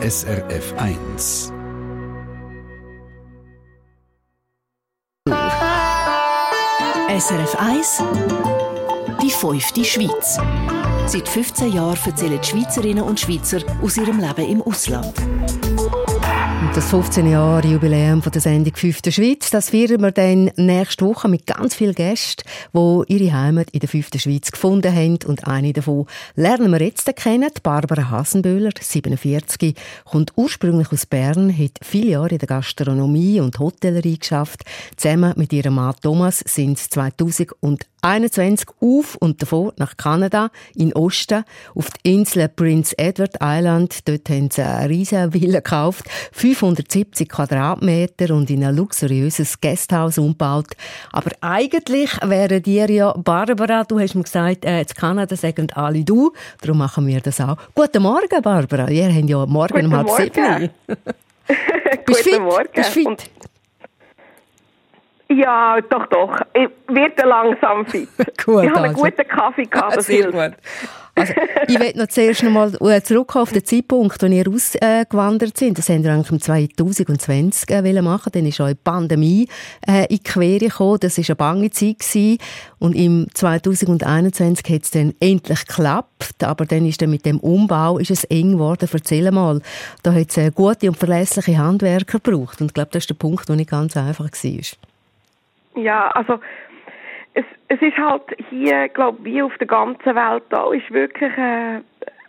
SRF 1. SRF 1 Die fünfte Schweiz. Seit 15 Jahren erzählen die Schweizerinnen und Schweizer aus ihrem Leben im Ausland. Das 15 Jahre Jubiläum der Sendung «Fünfte Schweiz», das feiern wir dann nächste Woche mit ganz vielen Gästen, die ihre Heimat in der fünften Schweiz gefunden haben. Und eine davon lernen wir jetzt kennen, Barbara Hasenböhler, 47, kommt ursprünglich aus Bern, hat viele Jahre in der Gastronomie und Hotellerie geschafft. Zusammen mit ihrem Mann Thomas sind sie 2021 auf und davon nach Kanada, in Osten, auf die Insel Prince Edward Island. Dort haben sie eine riesige Villa gekauft, 570 Quadratmeter und in ein luxuriöses Gasthaus umgebaut. Aber eigentlich wären dir ja, Barbara, du hast mir gesagt, äh, in Kanada sagen alle du, darum machen wir das auch. Guten Morgen, Barbara. Wir haben ja morgen Guten um halb Morgen. sieben. Guten fit? Morgen. Bist fit? Und- Ja, doch, doch. Ich werde langsam fit. Gut, ich habe einen also. guten Kaffee gehabt, das Sehr hilft. gut. Also, ich will noch zuerst noch mal äh, zurückkommen auf den Zeitpunkt, als ihr ausgewandert sind. Das haben wir eigentlich im 2020 äh, machen. Dann ist die Pandemie äh, in die Quere gekommen. Das war eine bange Zeit. Gewesen. Und im 2021 hat es dann endlich geklappt. Aber dann ist dann mit dem Umbau ist es eng geworden. Erzähl mal. Da hat es äh, gute und verlässliche Handwerker gebraucht. Und ich glaube, das ist der Punkt, der nicht ganz einfach war. Ja, also es, es ist halt hier, glaube wie auf der ganzen Welt da, ist wirklich, äh,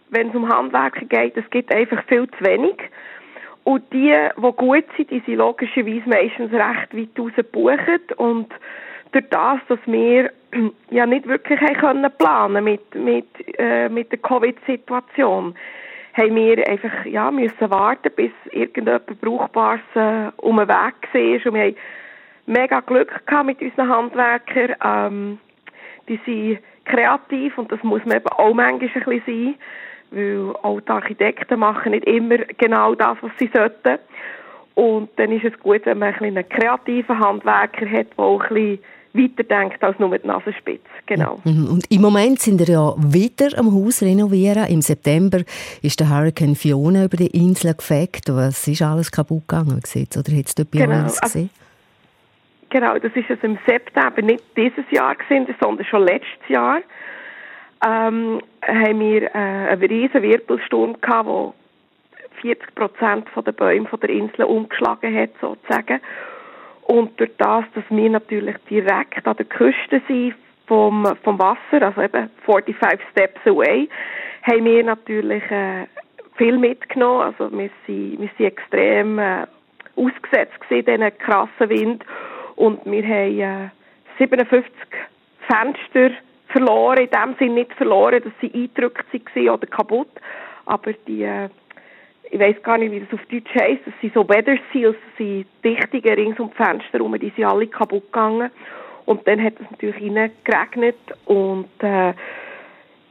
wenn es um Handwerker geht, es gibt einfach viel zu wenig. Und die, die gut sind, die sind logischerweise meistens recht weit raus gebucht. Und durch das, dass wir ja nicht wirklich haben können planen mit, mit, äh, mit der Covid-Situation, haben wir einfach ja, müssen warten, bis irgendjemand Brauchbares äh, um den Weg war. Und wir haben mega Glück gehabt mit unseren Handwerkern. Ähm, die sind kreativ und das muss man eben auch manchmal ein bisschen sein, weil auch die Architekten machen nicht immer genau das, was sie sollten. Und dann ist es gut, wenn man ein einen kreativen Handwerker hat, der auch ein bisschen weiterdenkt als nur die Nasenspitze. Genau. Mhm. Und im Moment sind wir ja wieder am Haus renovieren. Im September ist der Hurricane Fiona über die Insel gefegt. Was ist alles kaputt gegangen? Oder hat es dort bei Genau, also- gesehen? Genau, das ist es im September, nicht dieses Jahr gewesen, sondern schon letztes Jahr. Ähm, haben wir äh, einen riesen Wirbelsturm gehabt, wo 40 Prozent der Bäume von der Insel umgeschlagen hat, sozusagen. Und durch das, dass wir natürlich direkt an der Küste sind vom, vom Wasser, also eben 45 Steps away, haben wir natürlich äh, viel mitgenommen. Also wir sind, wir sind extrem äh, ausgesetzt gewesen, diesen krassen Wind. Und wir haben äh, 57 Fenster verloren, in dem Sinne nicht verloren, dass sie eingedrückt waren oder kaputt. Aber die, äh, ich weiß gar nicht, wie das auf Deutsch heisst, das sind so Weather Seals, das sind Dichtungen rings um die Fenster herum, die sind alle kaputt gegangen. Und dann hat es natürlich reingeregnet und äh,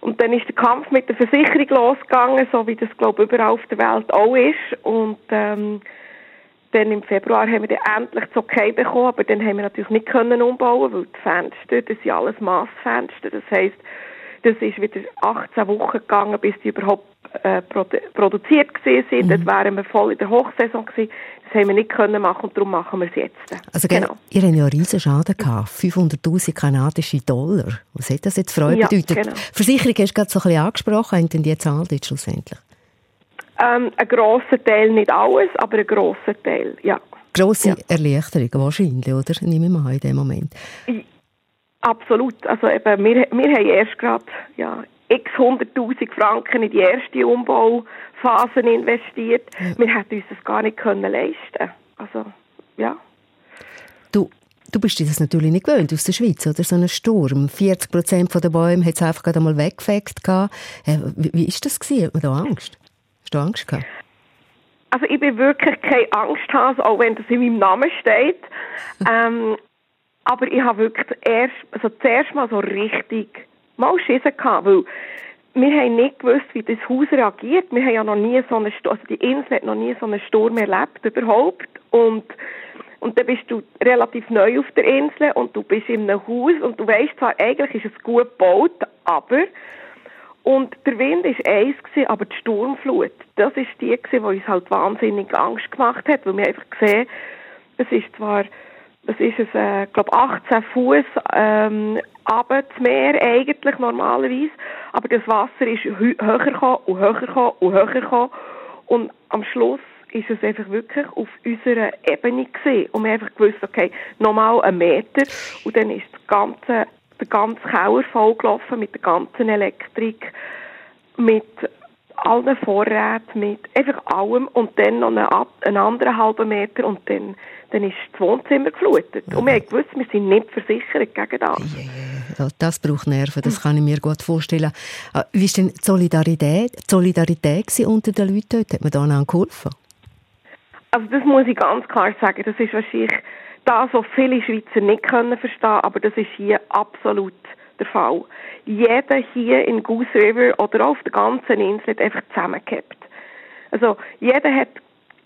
und dann ist der Kampf mit der Versicherung losgegangen, so wie das glaube ich überall auf der Welt auch ist. Und ähm, dann im Februar haben wir dann endlich das Okay bekommen, aber dann haben wir natürlich nicht können umbauen, weil die Fenster, das sind alles Massfenster. Das heisst, das ist wieder 18 Wochen gegangen, bis die überhaupt äh, produ produziert gewesen sind. Das wären wir voll in der Hochsaison gewesen. Das haben wir nicht können machen und darum machen wir es jetzt. Also, genau. ihr habt ja einen riesen Schaden gehabt. 500'000 kanadische Dollar. Was hat das jetzt für euch Ja, bedeutet? genau. Versicherung hast du gerade so ein bisschen angesprochen. Haben denn die zahlt jetzt schlussendlich? Ähm, ein grosser Teil, nicht alles, aber ein grosser Teil, ja. Grosse Ja. Erleichterung wahrscheinlich, oder? Nehme ich mal in dem Moment. Absolut. Also eben, wir, wir haben erst gerade ja, x 100'000 Franken in die erste Umbauphase investiert. Wir hätten uns das gar nicht können leisten Also, ja. Du, du bist dir das natürlich nicht gewöhnt aus der Schweiz, oder? So ein Sturm. 40 Prozent der Bäume hat es einfach gerade einmal weggefegt. Äh, Wie, wie ist das gewesen? Hat man da Angst? Hast du Angst gehabt? Also ich bin wirklich keine Angsthase, auch wenn das in meinem Namen steht. ähm, aber ich habe wirklich erst, also zuerst mal so richtig mal Schissen gehabt, weil wir haben nicht gewusst, wie das Haus reagiert. Wir haben ja noch nie so einen Sturm, also die Insel hat noch nie so einen Sturm erlebt, überhaupt. Und, und dann bist du relativ neu auf der Insel und du bist in einem Haus und du weißt zwar, eigentlich ist es gut gebaut, aber Und der Wind war eins, aber die Sturmflut, das war die, die uns halt wahnsinnig Angst gemacht hat, weil wir einfach gesehen, es ist zwar, was ist es, äh, glaube 18 Fuß ähm, aber das Meer eigentlich normalerweise, aber das Wasser ist höher gekommen und höher gekommen und höher gekommen. Und am Schluss ist es einfach wirklich auf unserer Ebene gesehen und wir haben einfach gewusst, okay, nochmal einen Meter und dann ist das ganze der ganze Keller vollgelaufen mit der ganzen Elektrik, mit allen Vorräten, mit einfach allem und dann noch einen, einen anderen halben Meter und dann, dann ist das Wohnzimmer geflutet. Und wir gewusst, wir sind nicht versichert gegen das. Ja, das braucht Nerven, das kann ich mir gut vorstellen. Ah, wie war denn die Solidarität, die Solidarität unter den Leuten dort? Hat man da geholfen? Also das muss ich ganz klar sagen, das ist wahrscheinlich das, was viele Schweizer nicht können verstehen, aber das ist hier absolut der Fall. Jeder hier in Goose River oder auf der ganzen Insel hat einfach zusammengehabt. Also jeder hat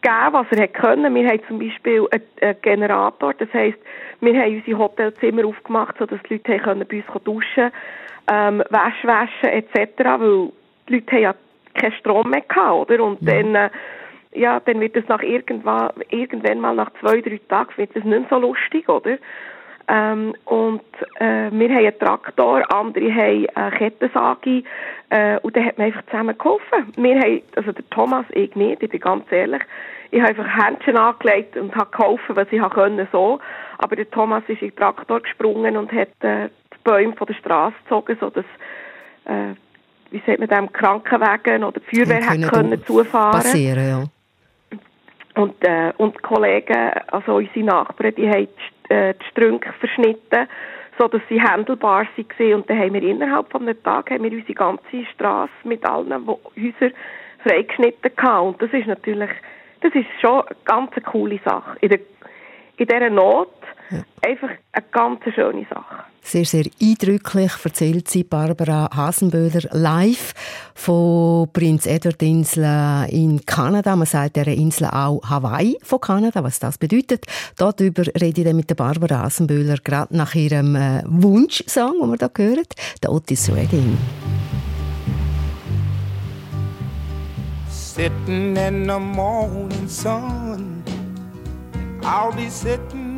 gegeben, was er hat können. Wir haben zum Beispiel einen, Generator, das heisst, wir haben unsere Hotelzimmer aufgemacht, sodass die Leute können bei uns duschen ähm, Wäsche waschen etc., weil die Leute haben ja keinen Strom mehr gehabt, oder? Und ja. dann äh, ja, dann wird es nach irgendwann, irgendwann mal nach zwei, drei Tagen wird es nicht so lustig, oder? Ähm, und äh, wir haben einen Traktor, andere haben eine Kettensage äh, und dann hat man einfach zusammen geholfen. Wir haben, also der Thomas, ich nicht, ich bin ganz ehrlich, ich habe einfach Händchen angelegt und habe geholfen, was ich können so. Aber der Thomas ist in den Traktor gesprungen und hat äh, die Bäume von der Straße gezogen, sodass äh, wie sagt man dem, Krankenwagen oder die Feuerwehr hat können zufahren. Passieren, ja. Und, äh, und die Kollegen, also unsere Nachbarn, die haben die, äh, die Strünke verschnitten, so dass sie handelbar waren. Und dann haben wir innerhalb von einem Tag haben wir unsere ganze Straße mit allen Häusern freigeschnitten gehabt. Und das ist natürlich, das ist schon eine ganz coole Sache. In, der, in dieser Not ja. einfach eine ganz schöne Sache. Sehr, sehr eindrücklich erzählt sie Barbara Hasenböhler live von Prinz Edward Insel in Kanada. Man sagt der Insel auch Hawaii von Kanada, was das bedeutet. Darüber rede ich dann mit der Barbara Hasenböhler gerade nach ihrem äh, Wunschsong, den wir da hören, der Otis Redding. Sitting in the morning sun I'll be sitting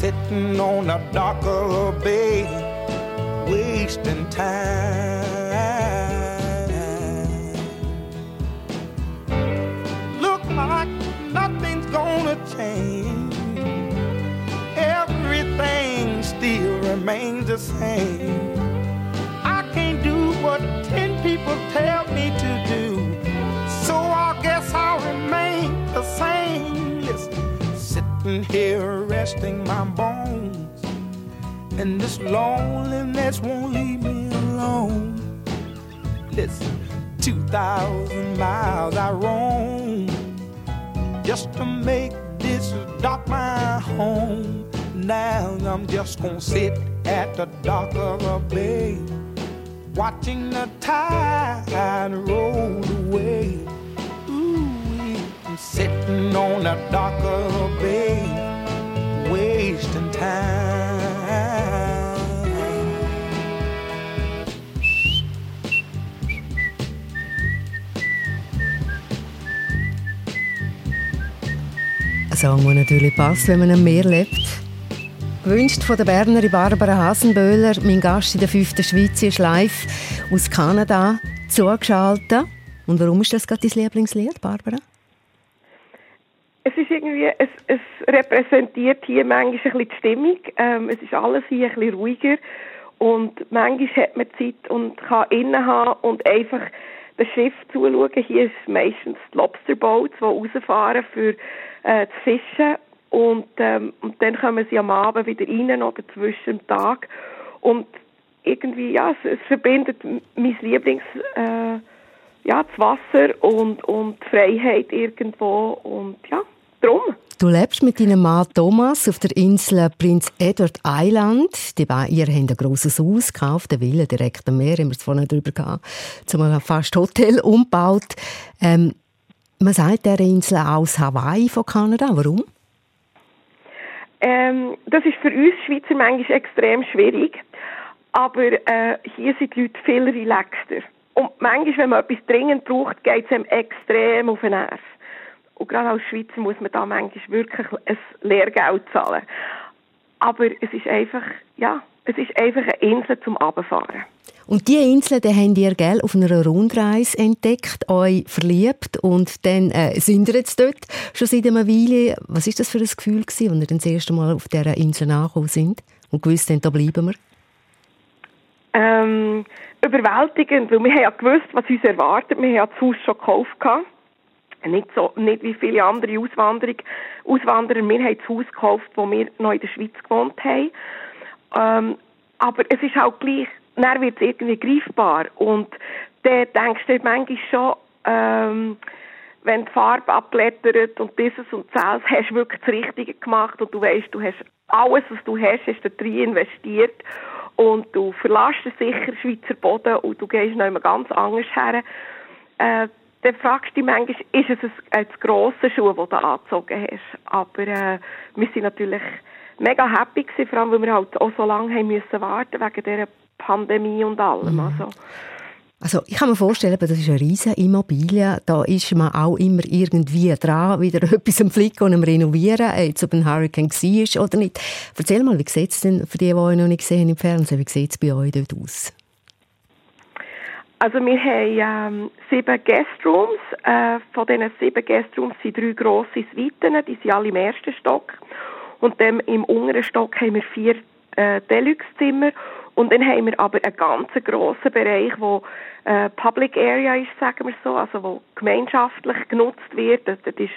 sitting on a darker bay, wasting time. Look like nothing's gonna change. Everything still remains the same. I can't do what ten people tell me to do, so I guess I'll remain the same. Listen, sitting here resting my bones. And this loneliness won't leave me alone. Listen, 2,000 miles I roam just to make this dock my home. Now I'm just gonna sit at the dock of a bay, watching the tide roll away. Ooh, I'm sitting on the dock of a bay wasting time. Ein Song, der natürlich passt, wenn man am Meer lebt. Gewünscht von der Bernerin Barbara Hasenböhler. Mein Gast in der fünften Schweiz ist live aus Kanada. zugeschaltet. Und warum ist das gerade dein Lieblingslied, Barbara? Es ist irgendwie, es, es repräsentiert hier manchmal ein bisschen die Stimmung. Ähm, es ist alles hier ein bisschen ruhiger. Und manchmal hat man Zeit und kann innen haben und einfach das Schiff zuschauen. Hier ist meistens die Lobsterboats, die rausfahren für äh, zu fischen. Und, ähm, und dann kommen sie am Abend wieder rein oder zwischen dem Tag. Und irgendwie, ja, es, es verbindet mein Lieblings, äh, ja, das Wasser und, und die Freiheit irgendwo. Und ja, drum. Du lebst mit deinem Mann Thomas auf der Insel Prinz Edward Island. Die beiden, ihr habt ein grosses Haus gekauft, eine Villa direkt am Meer, haben wir es vorhin drüber gehabt, zum fast Hotel umgebaut. Ähm, man sagt der Insel aus Hawaii von Kanada. Warum? Ähm, das ist für uns Schweizer manchmal extrem schwierig. Aber äh, hier sind die Leute viel relaxter. Und manchmal, wenn man etwas dringend braucht, geht es einem extrem auf den Nerv. Und gerade als Schweizer muss man da manchmal wirklich ein Lehrgeld zahlen. Aber es ist einfach, ja, es ist einfach eine Insel zum Abfahren. Und diese Insel, die habt ihr gell, auf einer Rundreise entdeckt, euch verliebt und dann äh, sind ihr jetzt dort schon seit einer Weile. Was ist das für ein Gefühl gewesen, als ihr das erste Mal auf dieser Insel angekommen sind und gewusst habt, da bleiben wir? Ähm, überwältigend, weil wir haben ja gewusst, was uns erwartet. Wir haben das Haus schon gekauft. Nicht, so, nicht wie viele andere Auswanderung, Auswanderer. Wir haben das Haus gekauft, wo wir noch in der Schweiz gewohnt haben. Ähm, aber es ist auch gleich, dann wird es irgendwie greifbar. Und dann denkst du manchmal schon, ähm, wenn die Farbe abblättert und dieses und das, hast du wirklich das Richtige gemacht und du weißt, du hast alles, was du hast, hast du drin investiert und du verlässt sicher Schweizer Boden und du gehst noch immer ganz anders her. Äh, dann fragst du dich manchmal, ist es ein, ein grosser Schuh, den du angezogen hast. Aber äh, wir sind natürlich mega happy gewesen, vor allem, weil wir halt auch so lange haben müssen warten wegen dieser Pandemie und allem. Mhm. Also, also ich kann mir vorstellen, das ist eine riesige Immobilie. Da ist man auch immer irgendwie dran, wieder etwas am Flicken und am Renovieren, jetzt ob ein Hurricane war oder nicht. Erzähl mal, wie sieht es denn für die, die euch noch nicht gesehen im Fernsehen, wie sieht es bei euch dort aus? Also wir haben ähm, sieben Guestrooms. Äh, von diesen sieben Guestrooms sind drei grosse Suiten, die sind alle im ersten Stock. Und dann im unteren Stock haben wir vier äh, Deluxe-Zimmer. Und dann haben wir aber einen ganz grossen Bereich, wo äh, Public Area ist, sagen wir so, also wo gemeinschaftlich genutzt wird. Das ist die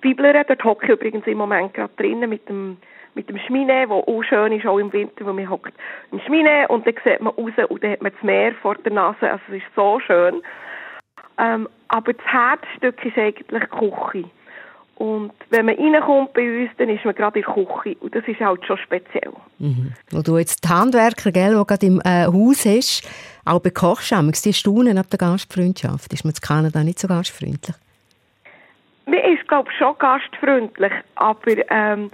Bibel, dort hocke ich übrigens im Moment gerade drinnen mit dem mit dem Schmine, wo auch schön ist, auch im Winter, wo man hockt im Schmine und dann sieht man raus und dann hat man das Meer vor der Nase, also es ist so schön. Ähm, aber das Herzstück ist eigentlich die Küche. Und wenn man reinkommt bei uns, dann ist man gerade in der Küche. Und das ist halt schon speziell. Mhm. Wo du jetzt die Handwerker, gell, die gerade im äh, Haus hast, auch bekochst, die staunen ab der Gastfreundschaft. Ist man in Kanada nicht so gastfreundlich? Man ist, glaube ich, schon gastfreundlich. Aber ähm,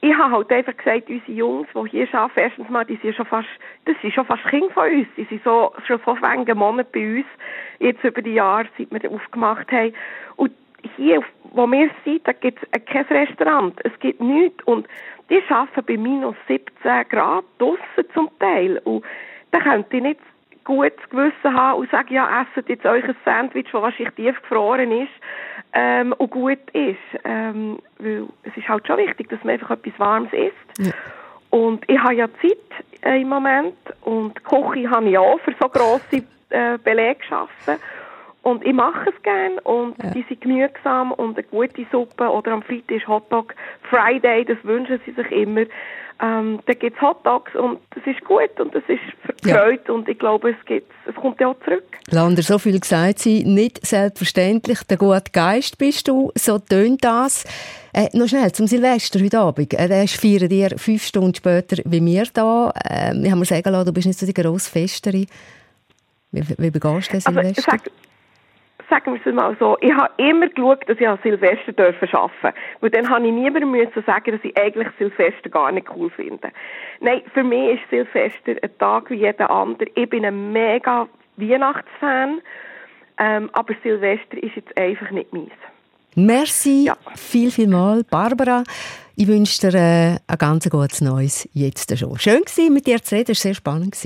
ich habe halt einfach gesagt, unsere Jungs, die hier arbeiten, erstens mal, die sind schon fast, das sind schon fast Kinder von uns. Die sind so, schon so wenige Monate bei uns, jetzt über die Jahre, seit wir aufgemacht haben. Und hier, wo wir sind, da gibt es kein Restaurant. Es gibt nichts. Und die arbeiten bei minus 17 Grad draussen zum Teil. Und da könnt ihr nicht gutes Gewissen haben und sagen, ja, esset jetzt euch ein Sandwich, das wahrscheinlich tief gefroren ist ähm, und gut ist. Ähm, weil es ist halt schon wichtig, dass man einfach etwas Warmes isst. Ja. Und ich habe ja Zeit äh, im Moment und die Küche habe ich auch für so grosse äh, Belege geschaffen. Und ich mache es gerne und ja. die sind genügsam und eine gute Suppe oder am Freitag ist Hotdog Friday, das wünschen sie sich immer. Ähm, da gibt es Hotdogs und das ist gut und das ist verfreut ja. und ich glaube, es, gibt, es kommt ja auch zurück. Lander, so viel gesagt Sie, nicht selbstverständlich, der gute Geist bist du, so tönt das. Äh, noch schnell zum Silvester heute Abend. Äh, das feiern dir fünf Stunden später wie wir da. Äh, ich habe mir sagen lassen, du bist nicht so die grosse Festerin. Wie, wie begehst du das also, Silvester? Also, sagen wir es mal so, ich habe immer geschaut, dass ich an Silvester dürfen arbeiten Weil dann habe ich niemandem müssen sagen, dass ich eigentlich Silvester gar nicht cool finde. Nein, für mich ist Silvester ein Tag wie jeder andere. Ich bin ein mega Weihnachtsfan, ähm, aber Silvester ist jetzt einfach nicht meins. Merci ja. viel, viel mal, Barbara. Ich wünsche dir äh, ein ganz gutes Neues jetzt schon. Schön war mit dir zu reden, es war sehr spannend.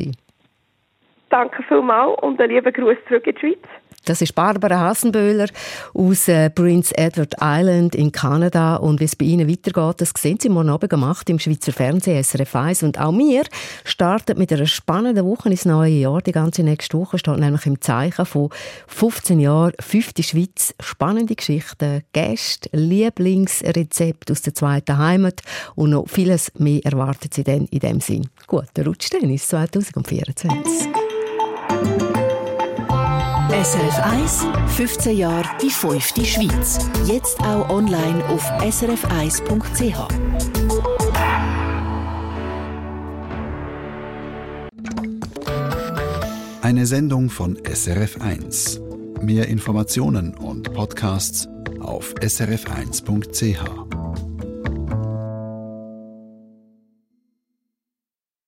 Danke vielmals und einen lieben Gruß zurück in die Schweiz. Das ist Barbara Hassenböhler aus äh, Prince Edward Island in Kanada. Und wie es bei Ihnen weitergeht, das sehen Sie morgen Abend gemacht im Schweizer Fernsehen SRF 1. Und auch wir starten mit einer spannenden Woche ins neue Jahr. Die ganze nächste Woche steht nämlich im Zeichen von 15 Jahren fünfte Schweiz. Spannende Geschichten, Gäste, Lieblingsrezepte aus der zweiten Heimat und noch vieles mehr erwartet Sie dann in dem Sinn. Guten Rutsch dann ins 2024. SRF 1, 15 Jahre die fünfte Schweiz. Jetzt auch online auf srf1.ch. Eine Sendung von SRF 1. Mehr Informationen und Podcasts auf srf1.ch.